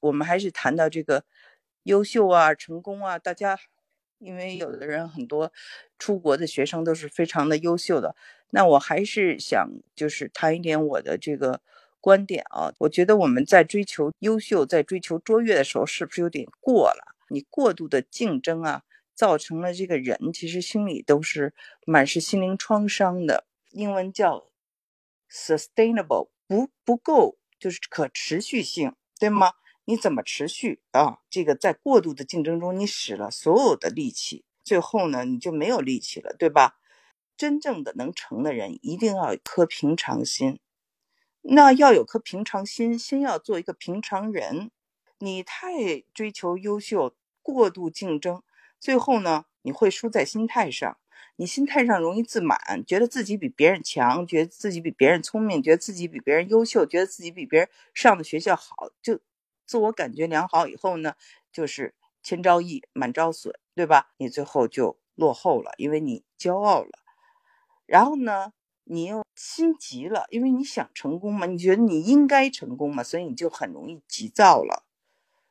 我们还是谈到这个优秀啊、成功啊，大家因为有的人很多出国的学生都是非常的优秀的，那我还是想就是谈一点我的这个观点啊。我觉得我们在追求优秀、在追求卓越的时候，是不是有点过了？你过度的竞争啊，造成了这个人其实心里都是满是心灵创伤的。英文叫 sustainable，不不够，就是可持续性，对吗？你怎么持续啊？这个在过度的竞争中，你使了所有的力气，最后呢，你就没有力气了，对吧？真正的能成的人，一定要有颗平常心。那要有颗平常心，先要做一个平常人。你太追求优秀，过度竞争，最后呢，你会输在心态上。你心态上容易自满，觉得自己比别人强，觉得自己比别人聪明，觉得自己比别人优秀，觉得自己比别人上的学校好，就。自我感觉良好以后呢，就是千招易，满招损，对吧？你最后就落后了，因为你骄傲了。然后呢，你又心急了，因为你想成功嘛，你觉得你应该成功嘛，所以你就很容易急躁了。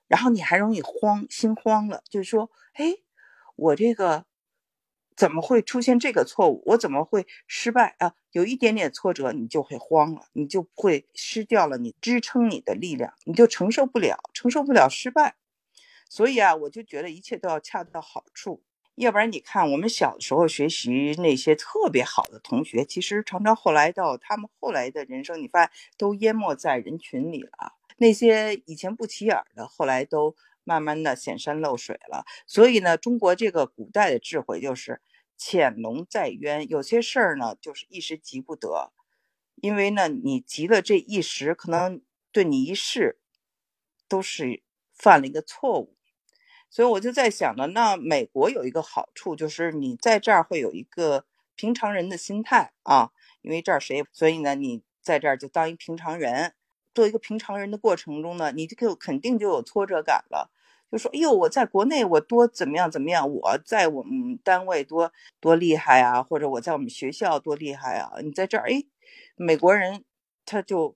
然后你还容易慌，心慌了，就是说，哎，我这个。怎么会出现这个错误？我怎么会失败啊？有一点点挫折，你就会慌了，你就会失掉了你支撑你的力量，你就承受不了，承受不了失败。所以啊，我就觉得一切都要恰到好处，要不然你看我们小时候学习那些特别好的同学，其实常常后来到他们后来的人生，你发现都淹没在人群里了。那些以前不起眼的，后来都慢慢的显山露水了。所以呢，中国这个古代的智慧就是。潜龙在渊，有些事儿呢，就是一时急不得，因为呢，你急了这一时，可能对你一世都是犯了一个错误。所以我就在想呢，那美国有一个好处，就是你在这儿会有一个平常人的心态啊，因为这儿谁，所以呢，你在这儿就当一平常人，做一个平常人的过程中呢，你就肯定就有挫折感了。就说：“哎呦，我在国内我多怎么样怎么样？我在我们单位多多厉害啊，或者我在我们学校多厉害啊？你在这儿，哎，美国人他就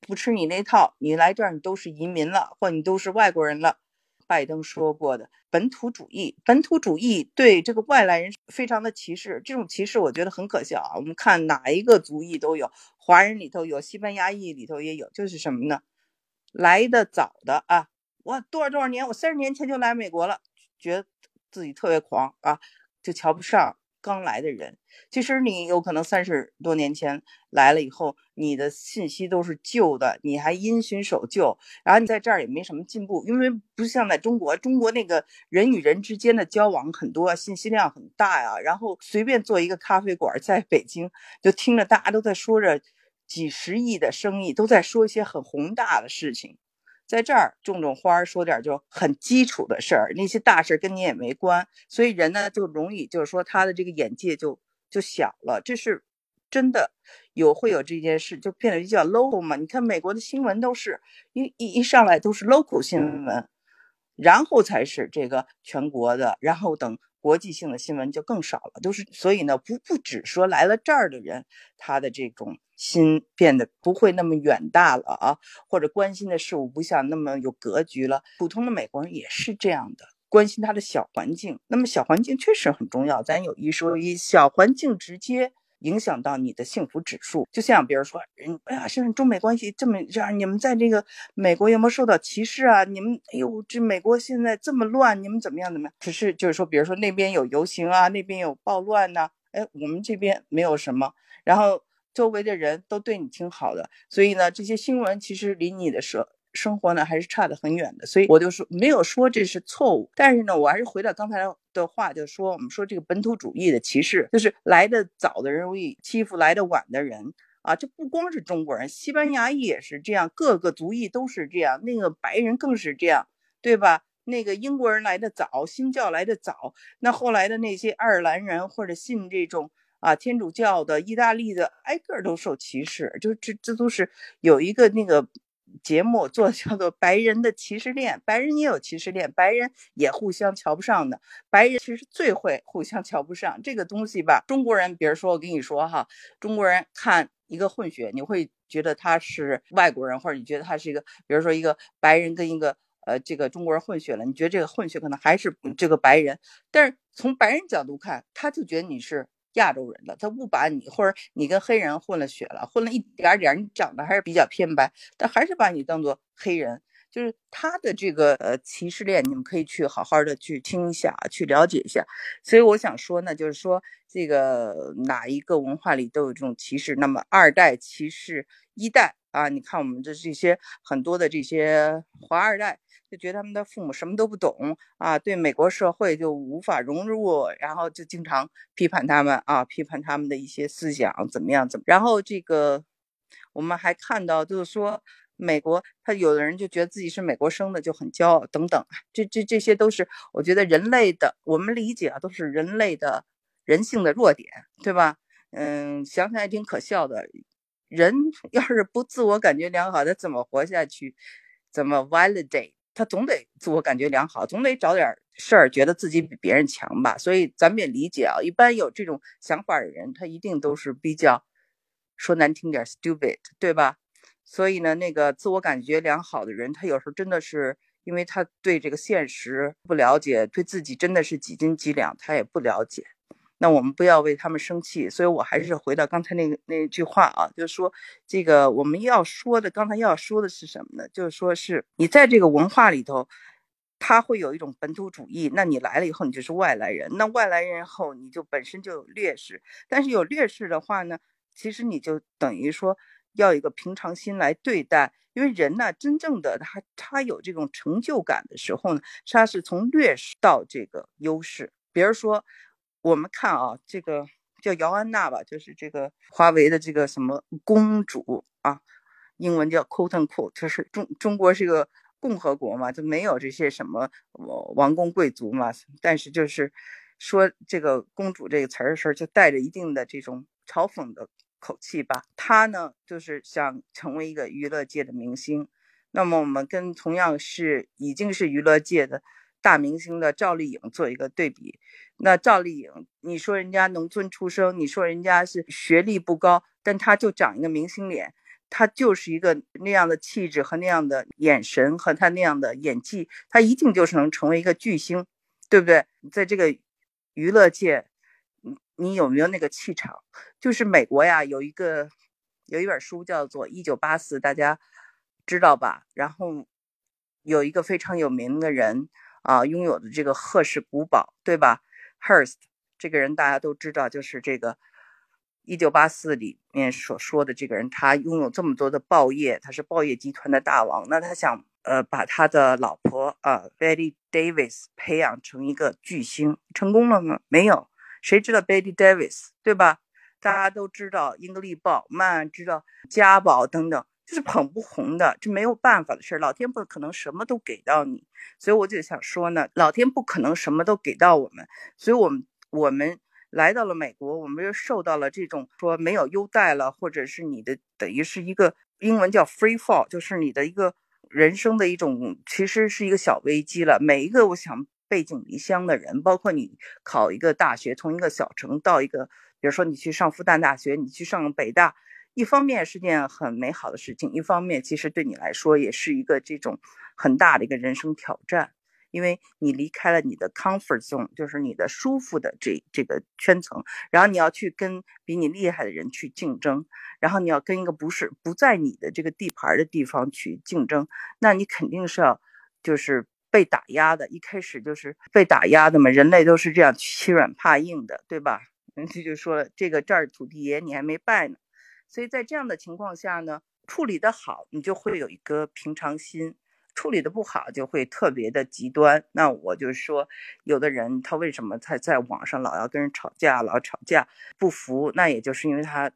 不吃你那套，你来这儿你都是移民了，或你都是外国人了。”拜登说过的本土主义，本土主义对这个外来人非常的歧视，这种歧视我觉得很可笑啊。我们看哪一个族裔都有，华人里头有，西班牙裔里头也有，就是什么呢？来的早的啊。我多少多少年，我三十年前就来美国了，觉得自己特别狂啊，就瞧不上刚来的人。其实你有可能三十多年前来了以后，你的信息都是旧的，你还因循守旧，然后你在这儿也没什么进步，因为不像在中国，中国那个人与人之间的交往很多，信息量很大呀。然后随便做一个咖啡馆，在北京就听着大家都在说着几十亿的生意，都在说一些很宏大的事情。在这儿种种花，说点就很基础的事儿，那些大事跟你也没关，所以人呢就容易就是说他的这个眼界就就小了，这是真的有会有这件事，就变得比较 local 嘛。你看美国的新闻都是一一一上来都是 local 新闻，然后才是这个全国的，然后等。国际性的新闻就更少了，都是所以呢，不不只说来了这儿的人，他的这种心变得不会那么远大了啊，或者关心的事物不像那么有格局了。普通的美国人也是这样的，关心他的小环境。那么小环境确实很重要，咱有一说一，小环境直接。影响到你的幸福指数，就像比如说，嗯，哎呀，现在中美关系这么这样，你们在这个美国有没有受到歧视啊？你们，哎呦，这美国现在这么乱，你们怎么样怎么样？只是就是说，比如说那边有游行啊，那边有暴乱呐，哎，我们这边没有什么，然后周围的人都对你挺好的，所以呢，这些新闻其实离你的社生活呢还是差得很远的，所以我就说没有说这是错误，但是呢，我还是回到刚才的话，就说我们说这个本土主义的歧视，就是来的早的人容易欺负来的晚的人啊，这不光是中国人，西班牙也是这样，各个族裔都是这样，那个白人更是这样，对吧？那个英国人来的早，新教来的早，那后来的那些爱尔兰人或者信这种啊天主教的、意大利的，挨个都受歧视，就这这都是有一个那个。节目做叫做白人的歧视链，白人也有歧视链，白人也互相瞧不上的。白人其实最会互相瞧不上这个东西吧。中国人，比如说我跟你说哈，中国人看一个混血，你会觉得他是外国人，或者你觉得他是一个，比如说一个白人跟一个呃这个中国人混血了，你觉得这个混血可能还是这个白人，但是从白人角度看，他就觉得你是亚洲人的，他不把你或者你跟黑人混了血了，混了一点点，你长得还是比较偏白，他还是把你当做黑人。就是他的这个呃歧视链，你们可以去好好的去听一下，去了解一下。所以我想说呢，就是说这个哪一个文化里都有这种歧视。那么二代歧视一代啊，你看我们的这些很多的这些华二代，就觉得他们的父母什么都不懂啊，对美国社会就无法融入，然后就经常批判他们啊，批判他们的一些思想怎么样怎么。然后这个我们还看到就是说。美国，他有的人就觉得自己是美国生的就很骄傲，等等，这这这些都是我觉得人类的，我们理解啊，都是人类的人性的弱点，对吧？嗯，想想也挺可笑的。人 要是不自我感觉良好，他怎么活下去？怎么 validate？他总得自我感觉良好，总得找点事儿，觉得自己比别人强吧。所以咱们也理解啊，一般有这种想法的人，他一定都是比较说难听点 stupid，对吧？所以呢，那个自我感觉良好的人，他有时候真的是因为他对这个现实不了解，对自己真的是几斤几两，他也不了解。那我们不要为他们生气。所以我还是回到刚才那个那句话啊，就是说这个我们要说的，刚才要说的是什么呢？就是说是你在这个文化里头，他会有一种本土主义。那你来了以后，你就是外来人。那外来人后，你就本身就有劣势。但是有劣势的话呢，其实你就等于说。要一个平常心来对待，因为人呢，真正的他他有这种成就感的时候呢，他是从劣势到这个优势。比如说，我们看啊，这个叫姚安娜吧，就是这个华为的这个什么公主啊，英文叫 quote unquote，就是中中国是一个共和国嘛，就没有这些什么王公贵族嘛，但是就是说这个公主这个词儿的时候，就带着一定的这种嘲讽的。口气吧，他呢就是想成为一个娱乐界的明星。那么我们跟同样是已经是娱乐界的大明星的赵丽颖做一个对比。那赵丽颖，你说人家农村出生，你说人家是学历不高，但她就长一个明星脸，她就是一个那样的气质和那样的眼神和她那样的演技，她一定就是能成为一个巨星，对不对？在这个娱乐界。你有没有那个气场？就是美国呀，有一个有一本书叫做《一九八四》，大家知道吧？然后有一个非常有名的人啊，拥有的这个赫氏古堡，对吧？Hearst 这个人大家都知道，就是这个《一九八四》里面所说的这个人，他拥有这么多的报业，他是报业集团的大王。那他想呃把他的老婆啊，Betty Davis 培养成一个巨星，成功了吗？没有。谁知道 Betty Davis 对吧？大家都知道英格丽鲍曼，知道家宝等等，就是捧不红的，这没有办法的事儿。老天不可能什么都给到你，所以我就想说呢，老天不可能什么都给到我们，所以我们我们来到了美国，我们又受到了这种说没有优待了，或者是你的等于是一个英文叫 free fall，就是你的一个人生的一种，其实是一个小危机了。每一个我想。背井离乡的人，包括你考一个大学，从一个小城到一个，比如说你去上复旦大学，你去上北大，一方面是件很美好的事情，一方面其实对你来说也是一个这种很大的一个人生挑战，因为你离开了你的 comfort zone，就是你的舒服的这这个圈层，然后你要去跟比你厉害的人去竞争，然后你要跟一个不是不在你的这个地盘的地方去竞争，那你肯定是要就是。被打压的，一开始就是被打压的嘛。人类都是这样欺软怕硬的，对吧？人 家就说了，这个这儿土地爷你还没拜呢。所以在这样的情况下呢，处理的好，你就会有一个平常心；处理的不好，就会特别的极端。那我就说，有的人他为什么他在网上老要跟人吵架，老吵架不服？那也就是因为他。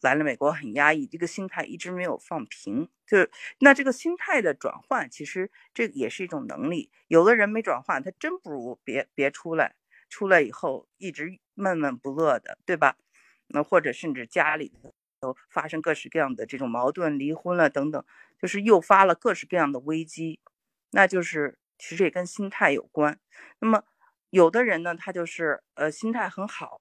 来了美国很压抑，这个心态一直没有放平，就是那这个心态的转换，其实这也是一种能力。有的人没转换，他真不如别别出来，出来以后一直闷闷不乐的，对吧？那或者甚至家里都发生各式各样的这种矛盾，离婚了等等，就是诱发了各式各样的危机，那就是其实也跟心态有关。那么有的人呢，他就是呃心态很好。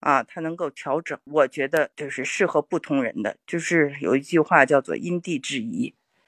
啊，他能够调整。我觉得就是适合不同人的，就是有一句话叫做因地制宜。